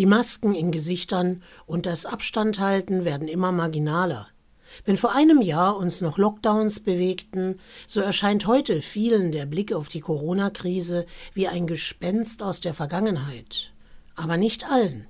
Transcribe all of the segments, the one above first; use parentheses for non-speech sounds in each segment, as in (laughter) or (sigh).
Die Masken in Gesichtern und das Abstandhalten werden immer marginaler. Wenn vor einem Jahr uns noch Lockdowns bewegten, so erscheint heute vielen der Blick auf die Corona-Krise wie ein Gespenst aus der Vergangenheit. Aber nicht allen.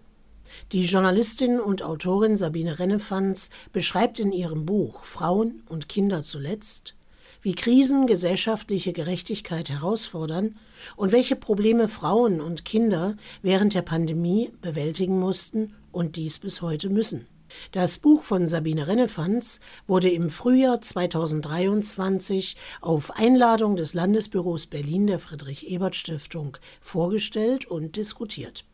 Die Journalistin und Autorin Sabine Rennefanz beschreibt in ihrem Buch Frauen und Kinder zuletzt, wie Krisen gesellschaftliche Gerechtigkeit herausfordern und welche Probleme Frauen und Kinder während der Pandemie bewältigen mussten und dies bis heute müssen. Das Buch von Sabine Rennefanz wurde im Frühjahr 2023 auf Einladung des Landesbüros Berlin der Friedrich-Ebert-Stiftung vorgestellt und diskutiert.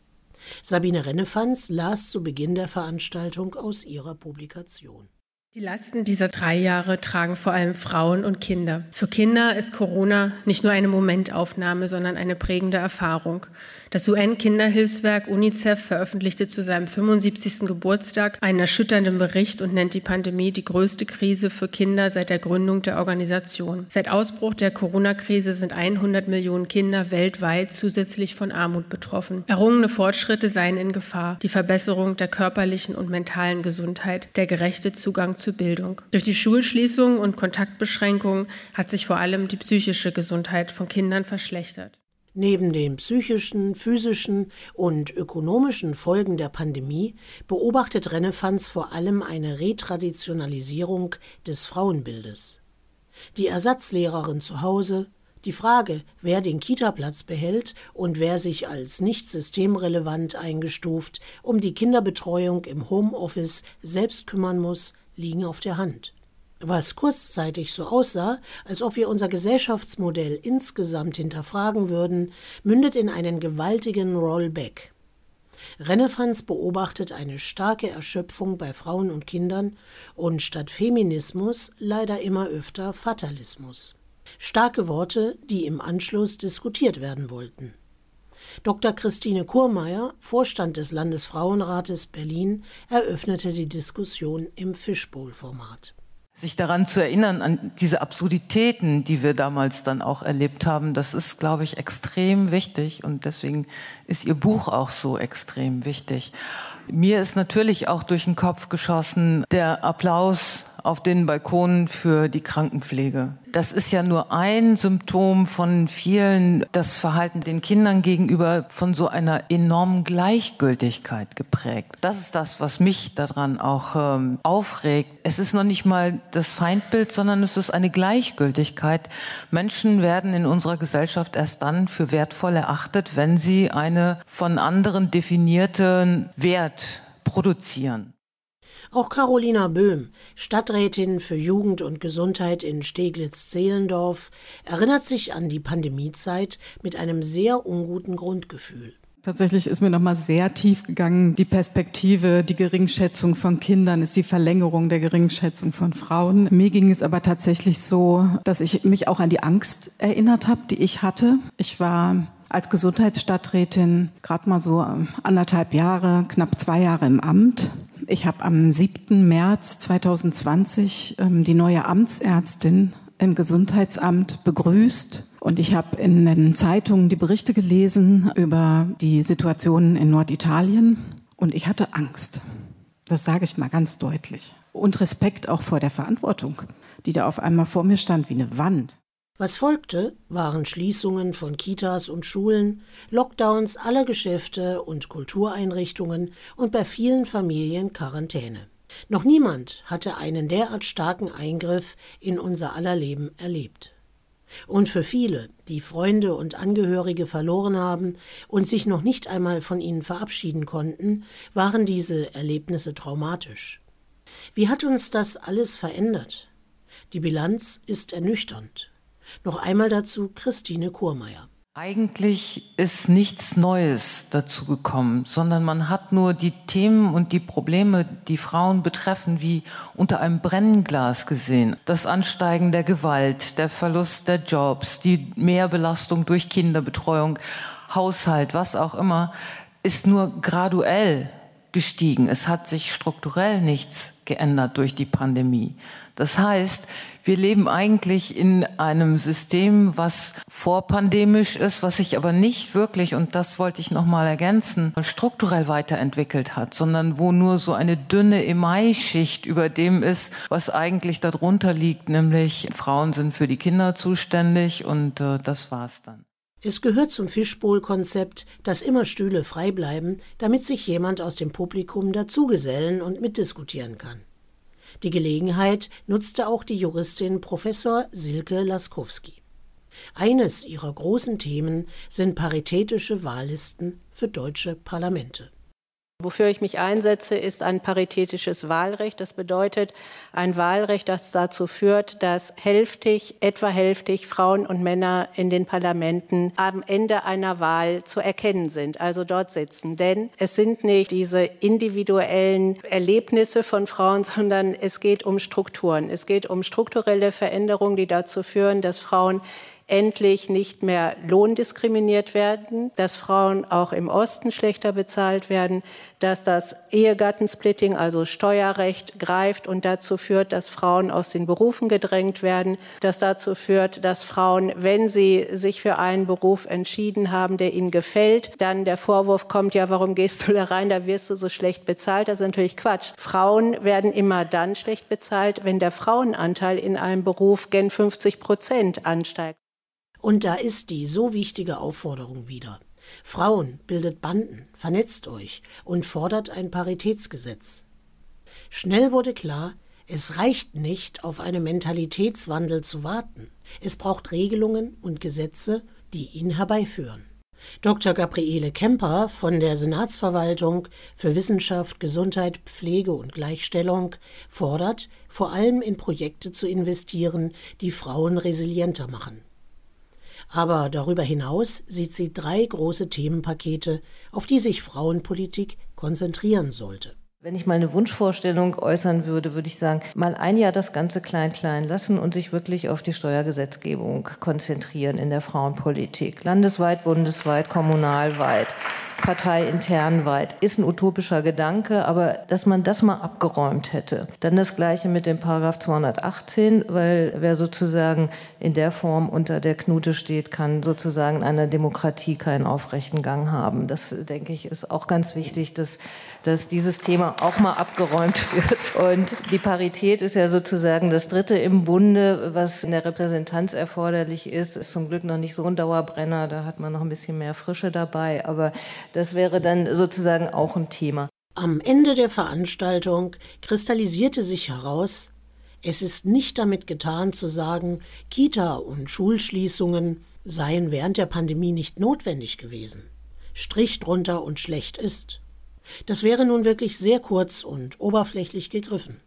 Sabine Rennefanz las zu Beginn der Veranstaltung aus ihrer Publikation. Die Lasten dieser drei Jahre tragen vor allem Frauen und Kinder. Für Kinder ist Corona nicht nur eine Momentaufnahme, sondern eine prägende Erfahrung. Das UN-Kinderhilfswerk UNICEF veröffentlichte zu seinem 75. Geburtstag einen erschütternden Bericht und nennt die Pandemie die größte Krise für Kinder seit der Gründung der Organisation. Seit Ausbruch der Corona-Krise sind 100 Millionen Kinder weltweit zusätzlich von Armut betroffen. Errungene Fortschritte seien in Gefahr. Die Verbesserung der körperlichen und mentalen Gesundheit, der gerechte Zugang zu Bildung. Durch die Schulschließungen und Kontaktbeschränkungen hat sich vor allem die psychische Gesundheit von Kindern verschlechtert. Neben den psychischen, physischen und ökonomischen Folgen der Pandemie beobachtet Renefanz vor allem eine Retraditionalisierung des Frauenbildes. Die Ersatzlehrerin zu Hause, die Frage, wer den Kitaplatz behält und wer sich als nicht systemrelevant eingestuft um die Kinderbetreuung im Homeoffice selbst kümmern muss, liegen auf der Hand was kurzzeitig so aussah, als ob wir unser Gesellschaftsmodell insgesamt hinterfragen würden, mündet in einen gewaltigen Rollback. Renefanz beobachtet eine starke Erschöpfung bei Frauen und Kindern und statt Feminismus leider immer öfter Fatalismus. Starke Worte, die im Anschluss diskutiert werden wollten. Dr. Christine Kurmeier, Vorstand des Landesfrauenrates Berlin, eröffnete die Diskussion im Fishbowl-Format sich daran zu erinnern, an diese Absurditäten, die wir damals dann auch erlebt haben, das ist, glaube ich, extrem wichtig und deswegen ist Ihr Buch auch so extrem wichtig. Mir ist natürlich auch durch den Kopf geschossen der Applaus auf den Balkonen für die Krankenpflege. Das ist ja nur ein Symptom von vielen, das Verhalten den Kindern gegenüber von so einer enormen Gleichgültigkeit geprägt. Das ist das, was mich daran auch ähm, aufregt. Es ist noch nicht mal das Feindbild, sondern es ist eine Gleichgültigkeit. Menschen werden in unserer Gesellschaft erst dann für wertvoll erachtet, wenn sie eine von anderen definierten Wert produzieren. Auch Carolina Böhm, Stadträtin für Jugend und Gesundheit in Steglitz-Zehlendorf, erinnert sich an die Pandemiezeit mit einem sehr unguten Grundgefühl. Tatsächlich ist mir noch mal sehr tief gegangen. Die Perspektive, die Geringschätzung von Kindern ist die Verlängerung der Geringschätzung von Frauen. Mir ging es aber tatsächlich so, dass ich mich auch an die Angst erinnert habe, die ich hatte. Ich war als Gesundheitsstadträtin gerade mal so anderthalb Jahre, knapp zwei Jahre im Amt ich habe am 7. März 2020 ähm, die neue Amtsärztin im Gesundheitsamt begrüßt. Und ich habe in den Zeitungen die Berichte gelesen über die Situation in Norditalien. Und ich hatte Angst. Das sage ich mal ganz deutlich. Und Respekt auch vor der Verantwortung, die da auf einmal vor mir stand wie eine Wand. Was folgte, waren Schließungen von Kitas und Schulen, Lockdowns aller Geschäfte und Kultureinrichtungen und bei vielen Familien Quarantäne. Noch niemand hatte einen derart starken Eingriff in unser aller Leben erlebt. Und für viele, die Freunde und Angehörige verloren haben und sich noch nicht einmal von ihnen verabschieden konnten, waren diese Erlebnisse traumatisch. Wie hat uns das alles verändert? Die Bilanz ist ernüchternd. Noch einmal dazu Christine Kurmeier. Eigentlich ist nichts Neues dazu gekommen, sondern man hat nur die Themen und die Probleme, die Frauen betreffen, wie unter einem Brennglas gesehen. Das Ansteigen der Gewalt, der Verlust der Jobs, die Mehrbelastung durch Kinderbetreuung, Haushalt, was auch immer, ist nur graduell gestiegen. Es hat sich strukturell nichts geändert durch die Pandemie. Das heißt, wir leben eigentlich in einem System, was vorpandemisch ist, was sich aber nicht wirklich, und das wollte ich nochmal ergänzen, strukturell weiterentwickelt hat, sondern wo nur so eine dünne Emailschicht über dem ist, was eigentlich darunter liegt, nämlich Frauen sind für die Kinder zuständig und äh, das war's dann. Es gehört zum Fischbowl-Konzept, dass immer Stühle frei bleiben, damit sich jemand aus dem Publikum dazugesellen und mitdiskutieren kann. Die Gelegenheit nutzte auch die Juristin Professor Silke Laskowski. Eines ihrer großen Themen sind paritätische Wahllisten für deutsche Parlamente. Wofür ich mich einsetze, ist ein paritätisches Wahlrecht. Das bedeutet ein Wahlrecht, das dazu führt, dass hälftig, etwa hälftig Frauen und Männer in den Parlamenten am Ende einer Wahl zu erkennen sind, also dort sitzen. Denn es sind nicht diese individuellen Erlebnisse von Frauen, sondern es geht um Strukturen. Es geht um strukturelle Veränderungen, die dazu führen, dass Frauen endlich nicht mehr lohndiskriminiert werden, dass Frauen auch im Osten schlechter bezahlt werden, dass das Ehegattensplitting, also Steuerrecht, greift und dazu führt, dass Frauen aus den Berufen gedrängt werden, dass dazu führt, dass Frauen, wenn sie sich für einen Beruf entschieden haben, der ihnen gefällt, dann der Vorwurf kommt, ja, warum gehst du da rein, da wirst du so schlecht bezahlt. Das ist natürlich Quatsch. Frauen werden immer dann schlecht bezahlt, wenn der Frauenanteil in einem Beruf gen 50 Prozent ansteigt. Und da ist die so wichtige Aufforderung wieder. Frauen, bildet Banden, vernetzt euch und fordert ein Paritätsgesetz. Schnell wurde klar, es reicht nicht, auf einen Mentalitätswandel zu warten. Es braucht Regelungen und Gesetze, die ihn herbeiführen. Dr. Gabriele Kemper von der Senatsverwaltung für Wissenschaft, Gesundheit, Pflege und Gleichstellung fordert, vor allem in Projekte zu investieren, die Frauen resilienter machen. Aber darüber hinaus sieht sie drei große Themenpakete, auf die sich Frauenpolitik konzentrieren sollte. Wenn ich mal eine Wunschvorstellung äußern würde, würde ich sagen, mal ein Jahr das Ganze klein, klein lassen und sich wirklich auf die Steuergesetzgebung konzentrieren in der Frauenpolitik. Landesweit, bundesweit, kommunalweit parteiintern weit. Ist ein utopischer Gedanke, aber dass man das mal abgeräumt hätte. Dann das Gleiche mit dem Paragraph 218, weil wer sozusagen in der Form unter der Knute steht, kann sozusagen in einer Demokratie keinen aufrechten Gang haben. Das, denke ich, ist auch ganz wichtig, dass, dass dieses Thema auch mal abgeräumt (laughs) wird. Und die Parität ist ja sozusagen das Dritte im Bunde, was in der Repräsentanz erforderlich ist. Ist zum Glück noch nicht so ein Dauerbrenner, da hat man noch ein bisschen mehr Frische dabei. Aber das wäre dann sozusagen auch ein Thema. Am Ende der Veranstaltung kristallisierte sich heraus, es ist nicht damit getan zu sagen, Kita und Schulschließungen seien während der Pandemie nicht notwendig gewesen. Strich drunter und schlecht ist. Das wäre nun wirklich sehr kurz und oberflächlich gegriffen.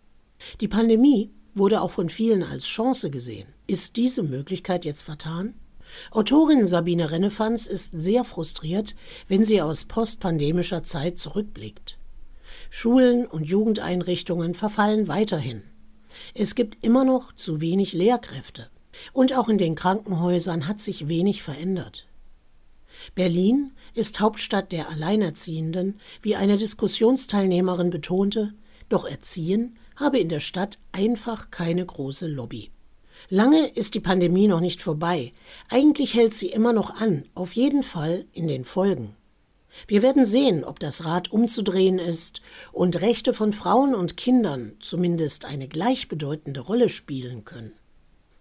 Die Pandemie wurde auch von vielen als Chance gesehen. Ist diese Möglichkeit jetzt vertan? Autorin Sabine Rennefanz ist sehr frustriert, wenn sie aus postpandemischer Zeit zurückblickt. Schulen und Jugendeinrichtungen verfallen weiterhin. Es gibt immer noch zu wenig Lehrkräfte. Und auch in den Krankenhäusern hat sich wenig verändert. Berlin ist Hauptstadt der Alleinerziehenden, wie eine Diskussionsteilnehmerin betonte, doch Erziehen habe in der Stadt einfach keine große Lobby. Lange ist die Pandemie noch nicht vorbei. Eigentlich hält sie immer noch an, auf jeden Fall in den Folgen. Wir werden sehen, ob das Rad umzudrehen ist und Rechte von Frauen und Kindern zumindest eine gleichbedeutende Rolle spielen können.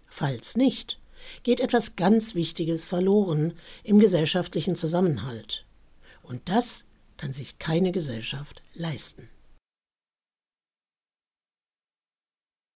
Falls nicht, geht etwas ganz Wichtiges verloren im gesellschaftlichen Zusammenhalt. Und das kann sich keine Gesellschaft leisten.